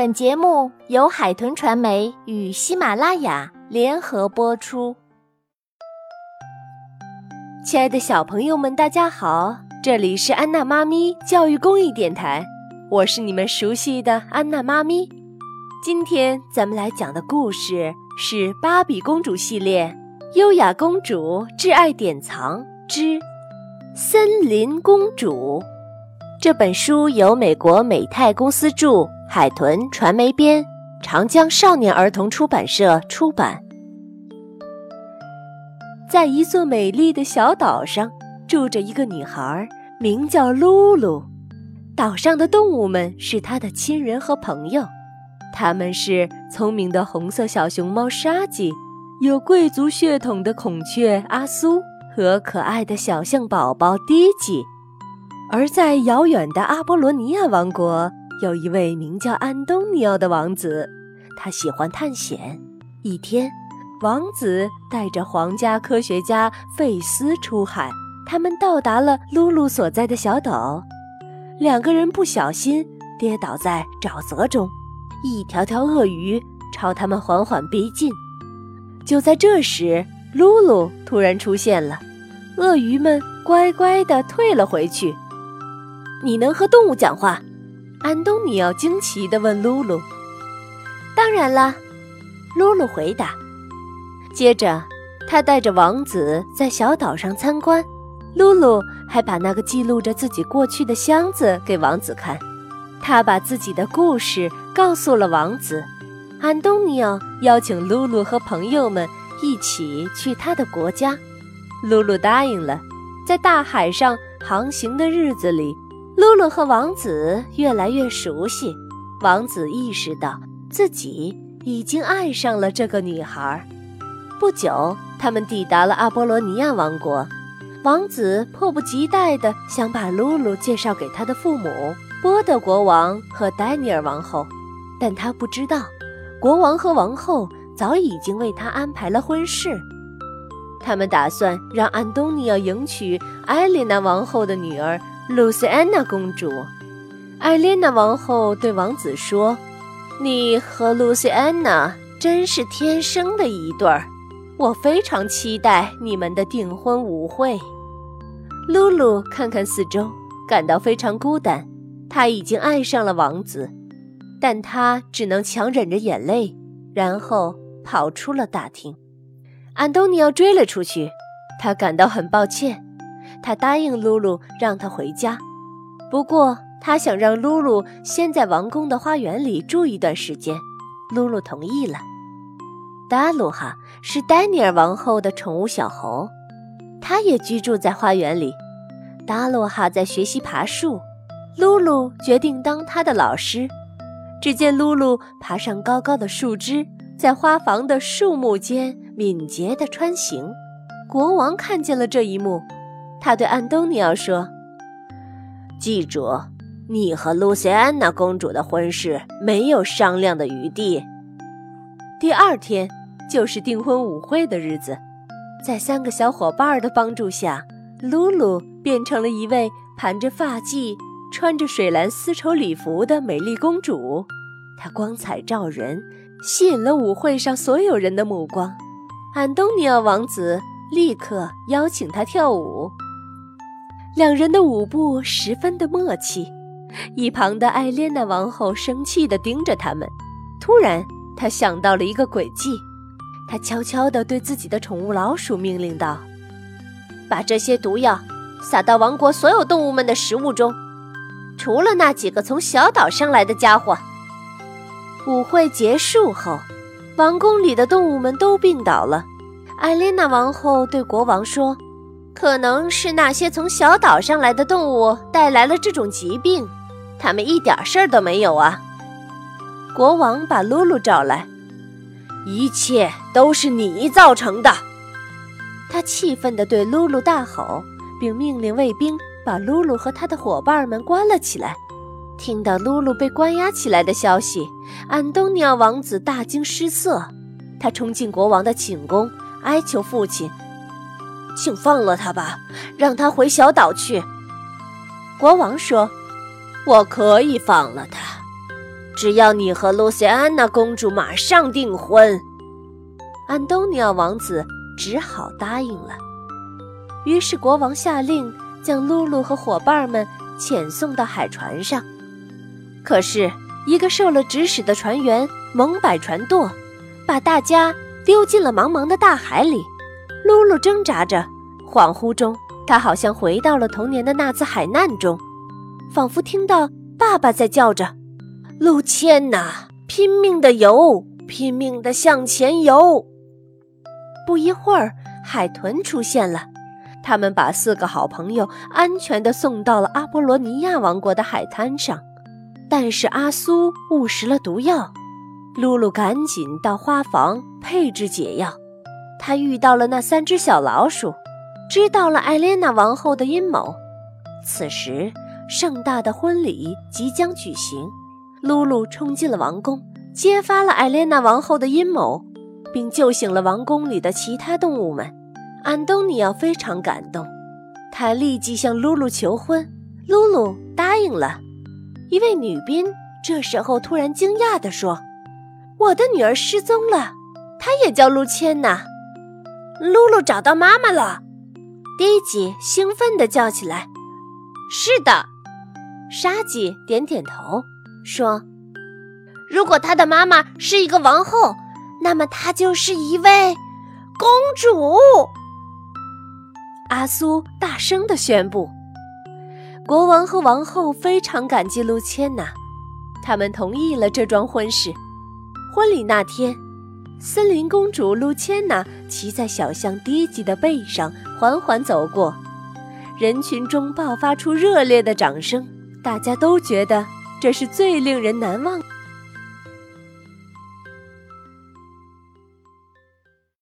本节目由海豚传媒与喜马拉雅联合播出。亲爱的小朋友们，大家好，这里是安娜妈咪教育公益电台，我是你们熟悉的安娜妈咪。今天咱们来讲的故事是《芭比公主系列：优雅公主挚爱典藏之森林公主》。这本书由美国美泰公司著。海豚传媒编，长江少年儿童出版社出版。在一座美丽的小岛上，住着一个女孩，名叫露露。岛上的动物们是她的亲人和朋友，他们是聪明的红色小熊猫沙吉，有贵族血统的孔雀阿苏和可爱的小象宝宝迪吉。而在遥远的阿波罗尼亚王国。有一位名叫安东尼奥的王子，他喜欢探险。一天，王子带着皇家科学家费斯出海，他们到达了露露所在的小岛。两个人不小心跌倒在沼泽中，一条条鳄鱼朝他们缓缓逼近。就在这时，露露突然出现了，鳄鱼们乖乖地退了回去。你能和动物讲话？安东尼奥惊奇地问露露：“当然了。”露露回答。接着，他带着王子在小岛上参观。露露还把那个记录着自己过去的箱子给王子看。他把自己的故事告诉了王子。安东尼奥邀请露露和朋友们一起去他的国家。露露答应了。在大海上航行的日子里。露露和王子越来越熟悉，王子意识到自己已经爱上了这个女孩。不久，他们抵达了阿波罗尼亚王国。王子迫不及待地想把露露介绍给他的父母波德国王和丹尼尔王后，但他不知道，国王和王后早已经为他安排了婚事。他们打算让安东尼奥迎娶艾丽娜王后的女儿。露西安娜公主，艾莲娜王后对王子说：“你和露西安娜真是天生的一对儿，我非常期待你们的订婚舞会。”露露看看四周，感到非常孤单。她已经爱上了王子，但她只能强忍着眼泪，然后跑出了大厅。安东尼奥追了出去，他感到很抱歉。他答应露露让她回家，不过他想让露露先在王宫的花园里住一段时间。露露同意了。达鲁哈是丹尼尔王后的宠物小猴，它也居住在花园里。达鲁哈在学习爬树，露露决定当他的老师。只见露露爬上高高的树枝，在花房的树木间敏捷地穿行。国王看见了这一幕。他对安东尼奥说：“记住，你和露西安娜公主的婚事没有商量的余地。第二天就是订婚舞会的日子，在三个小伙伴的帮助下，露露变成了一位盘着发髻、穿着水蓝丝绸礼服的美丽公主。她光彩照人，吸引了舞会上所有人的目光。安东尼奥王子立刻邀请她跳舞。”两人的舞步十分的默契，一旁的艾莲娜王后生气地盯着他们。突然，她想到了一个诡计，她悄悄地对自己的宠物老鼠命令道：“把这些毒药撒到王国所有动物们的食物中，除了那几个从小岛上来的家伙。”舞会结束后，王宫里的动物们都病倒了。艾莲娜王后对国王说。可能是那些从小岛上来的动物带来了这种疾病，他们一点事儿都没有啊！国王把露露找来，一切都是你造成的。他气愤地对露露大吼，并命令卫兵把露露和他的伙伴们关了起来。听到露露被关押起来的消息，安东尼奥王子大惊失色，他冲进国王的寝宫，哀求父亲。请放了他吧，让他回小岛去。国王说：“我可以放了他，只要你和露西安娜公主马上订婚。”安东尼奥王子只好答应了。于是国王下令将露露和伙伴们遣送到海船上。可是，一个受了指使的船员猛摆船舵，把大家丢进了茫茫的大海里。露露挣扎着，恍惚中，她好像回到了童年的那次海难中，仿佛听到爸爸在叫着：“露茜呐，拼命的游，拼命的向前游。”不一会儿，海豚出现了。他们把四个好朋友安全地送到了阿波罗尼亚王国的海滩上。但是阿苏误食了毒药，露露赶紧到花房配制解药。他遇到了那三只小老鼠，知道了艾莲娜王后的阴谋。此时，盛大的婚礼即将举行。露露冲进了王宫，揭发了艾莲娜王后的阴谋。并救醒了王宫里的其他动物们。安东尼奥非常感动，他立即向露露求婚。露露答应了。一位女宾这时候突然惊讶地说：“我的女儿失踪了，她也叫露茜娜。”露露找到妈妈了，迪吉兴奋地叫起来：“是的！”沙吉点点头说：“如果她的妈妈是一个王后。”那么她就是一位公主。阿苏大声地宣布。国王和王后非常感激露茜娜，他们同意了这桩婚事。婚礼那天，森林公主露茜娜骑在小象低级的背上缓缓走过，人群中爆发出热烈的掌声，大家都觉得这是最令人难忘。